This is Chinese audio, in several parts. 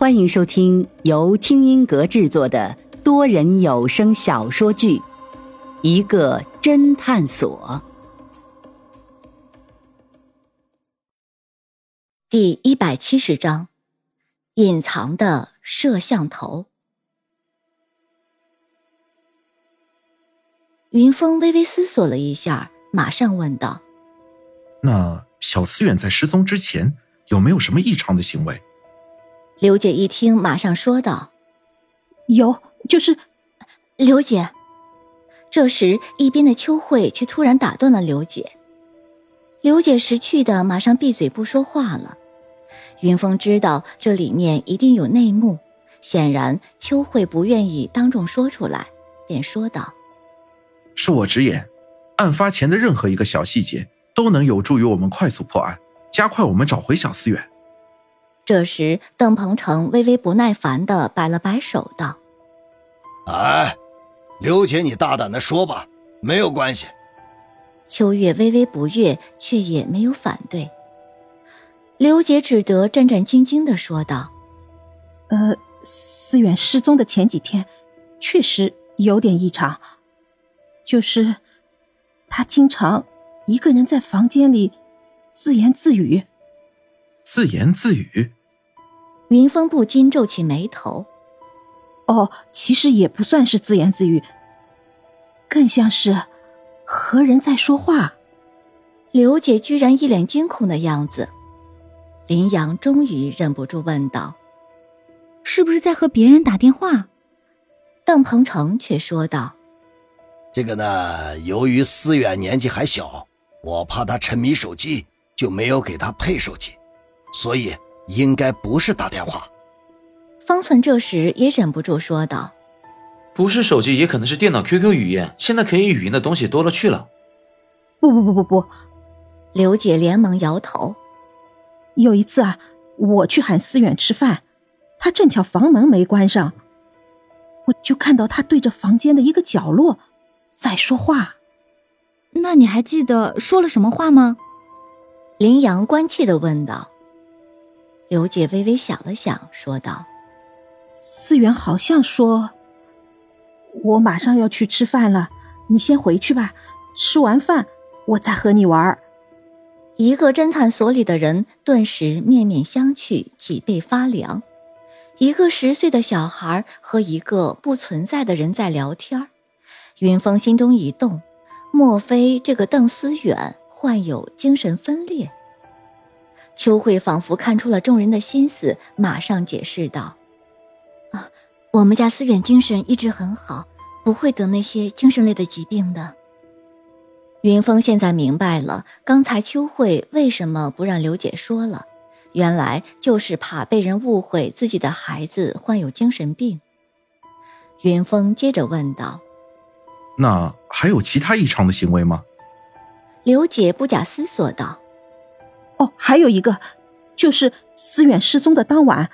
欢迎收听由听音阁制作的多人有声小说剧《一个侦探所》第一百七十章：隐藏的摄像头。云峰微微思索了一下，马上问道：“那小思远在失踪之前有没有什么异常的行为？”刘姐一听，马上说道：“有，就是刘姐。”这时，一边的秋慧却突然打断了刘姐。刘姐识趣的马上闭嘴不说话了。云峰知道这里面一定有内幕，显然秋慧不愿意当众说出来，便说道：“恕我直言，案发前的任何一个小细节都能有助于我们快速破案，加快我们找回小思远。”这时，邓鹏程微微不耐烦的摆了摆手，道：“哎，刘姐，你大胆的说吧，没有关系。”秋月微微不悦，却也没有反对。刘姐只得战战兢兢的说道：“呃，思远失踪的前几天，确实有点异常，就是他经常一个人在房间里自言自语。自言自语。”云峰不禁皱起眉头。哦，其实也不算是自言自语，更像是和人在说话。刘姐居然一脸惊恐的样子。林阳终于忍不住问道：“是不是在和别人打电话？”邓鹏程却说道：“这个呢，由于思远年纪还小，我怕他沉迷手机，就没有给他配手机，所以。”应该不是打电话。方寸这时也忍不住说道：“不是手机，也可能是电脑 QQ 语音。现在可以语音的东西多了去了。”不不不不不，刘姐连忙摇头。有一次啊，我去喊思远吃饭，他正巧房门没关上，我就看到他对着房间的一个角落在说话。那你还记得说了什么话吗？林阳关切的问道。刘姐微微想了想，说道：“思源好像说，我马上要去吃饭了，你先回去吧。吃完饭我再和你玩。”一个侦探所里的人顿时面面相觑，脊背发凉。一个十岁的小孩和一个不存在的人在聊天云峰心中一动，莫非这个邓思远患有精神分裂？秋慧仿佛看出了众人的心思，马上解释道：“啊，我们家思远精神一直很好，不会得那些精神类的疾病的。”云峰现在明白了，刚才秋慧为什么不让刘姐说了，原来就是怕被人误会自己的孩子患有精神病。云峰接着问道：“那还有其他异常的行为吗？”刘姐不假思索道。哦，还有一个，就是思远失踪的当晚，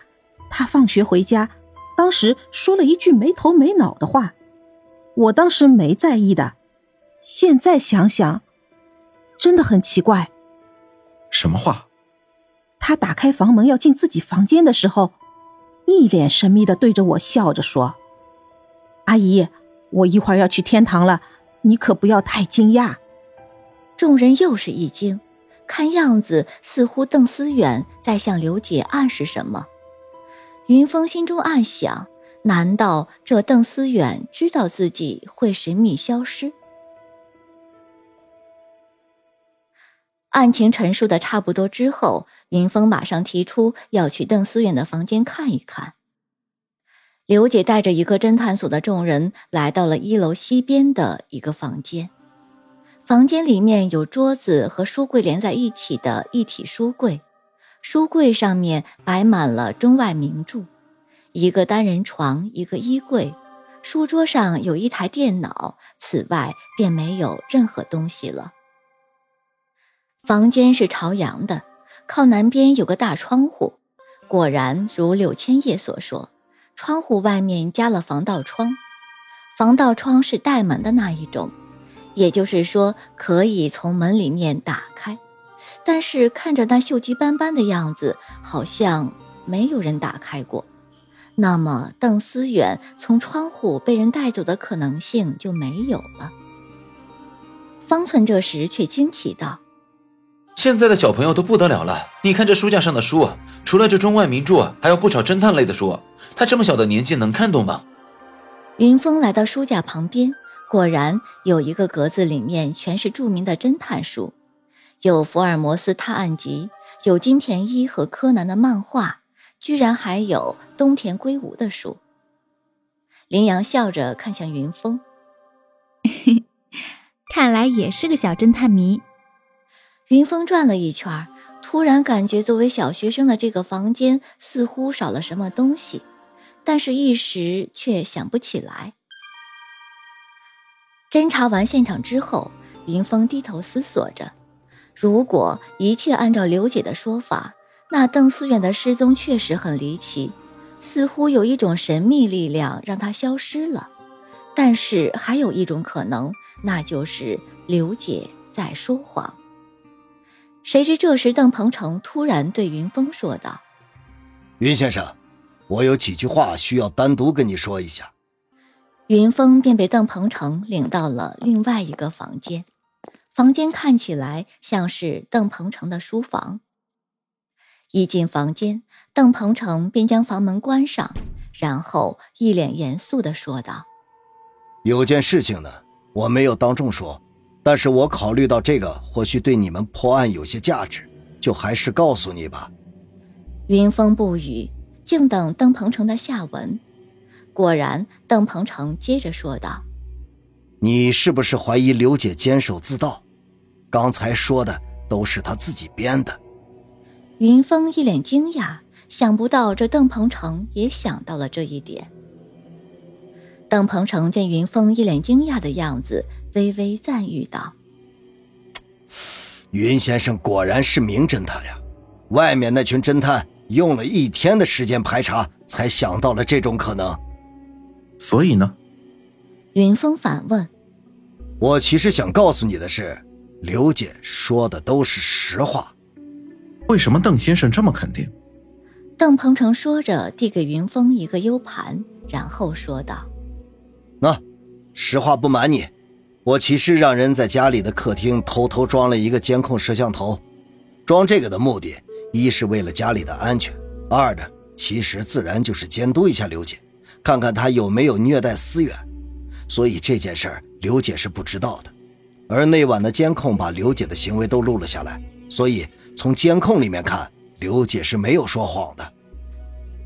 他放学回家，当时说了一句没头没脑的话，我当时没在意的，现在想想，真的很奇怪。什么话？他打开房门要进自己房间的时候，一脸神秘的对着我笑着说：“阿姨，我一会儿要去天堂了，你可不要太惊讶。”众人又是一惊。看样子，似乎邓思远在向刘姐暗示什么。云峰心中暗想：难道这邓思远知道自己会神秘消失？案情陈述的差不多之后，云峰马上提出要去邓思远的房间看一看。刘姐带着一个侦探所的众人来到了一楼西边的一个房间。房间里面有桌子和书柜连在一起的一体书柜，书柜上面摆满了中外名著，一个单人床，一个衣柜，书桌上有一台电脑，此外便没有任何东西了。房间是朝阳的，靠南边有个大窗户，果然如柳千叶所说，窗户外面加了防盗窗，防盗窗是带门的那一种。也就是说，可以从门里面打开，但是看着那锈迹斑斑的样子，好像没有人打开过。那么邓思远从窗户被人带走的可能性就没有了。方寸这时却惊奇道：“现在的小朋友都不得了了！你看这书架上的书，除了这中外名著，还有不少侦探类的书。他这么小的年纪能看懂吗？”云峰来到书架旁边，果然有一个格子，里面全是著名的侦探书，有《福尔摩斯探案集》，有金田一和柯南的漫画。居然还有东田圭吾的书。林阳笑着看向云峰，看来也是个小侦探迷。云峰转了一圈，突然感觉作为小学生的这个房间似乎少了什么东西，但是一时却想不起来。侦查完现场之后，云峰低头思索着：如果一切按照刘姐的说法。那邓思远的失踪确实很离奇，似乎有一种神秘力量让他消失了。但是还有一种可能，那就是刘姐在说谎。谁知这时邓鹏程突然对云峰说道：“云先生，我有几句话需要单独跟你说一下。”云峰便被邓鹏程领到了另外一个房间，房间看起来像是邓鹏程的书房。一进房间，邓鹏程便将房门关上，然后一脸严肃的说道：“有件事情呢，我没有当众说，但是我考虑到这个或许对你们破案有些价值，就还是告诉你吧。”云峰不语，静等邓鹏程的下文。果然，邓鹏程接着说道：“你是不是怀疑刘姐监守自盗？刚才说的都是她自己编的。”云峰一脸惊讶，想不到这邓鹏程也想到了这一点。邓鹏程见云峰一脸惊讶的样子，微微赞誉道：“云先生果然是名侦探呀！外面那群侦探用了一天的时间排查，才想到了这种可能。所以呢？”云峰反问：“我其实想告诉你的是，刘姐说的都是实话。”为什么邓先生这么肯定？邓鹏程说着，递给云峰一个 U 盘，然后说道：“那，实话不瞒你，我其实让人在家里的客厅偷偷装了一个监控摄像头。装这个的目的，一是为了家里的安全，二呢其实自然就是监督一下刘姐，看看他有没有虐待思远。所以这件事儿，刘姐是不知道的。而那晚的监控把刘姐的行为都录了下来，所以。”从监控里面看，刘姐是没有说谎的。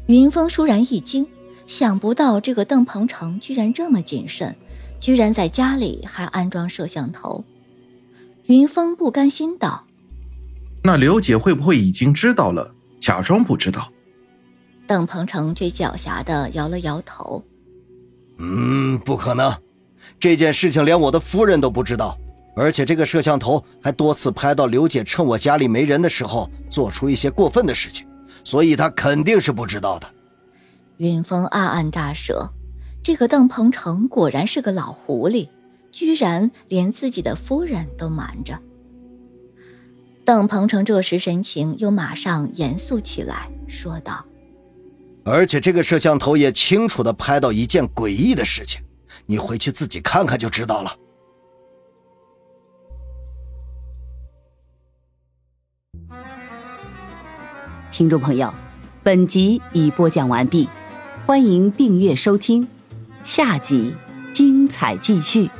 云峰倏然一惊，想不到这个邓鹏程居然这么谨慎，居然在家里还安装摄像头。云峰不甘心道：“那刘姐会不会已经知道了，假装不知道？”邓鹏程却狡黠的摇了摇头：“嗯，不可能，这件事情连我的夫人都不知道。”而且这个摄像头还多次拍到刘姐趁我家里没人的时候做出一些过分的事情，所以她肯定是不知道的。云峰暗暗大舌，这个邓鹏程果然是个老狐狸，居然连自己的夫人都瞒着。邓鹏程这时神情又马上严肃起来，说道：“而且这个摄像头也清楚的拍到一件诡异的事情，你回去自己看看就知道了。”听众朋友，本集已播讲完毕，欢迎订阅收听，下集精彩继续。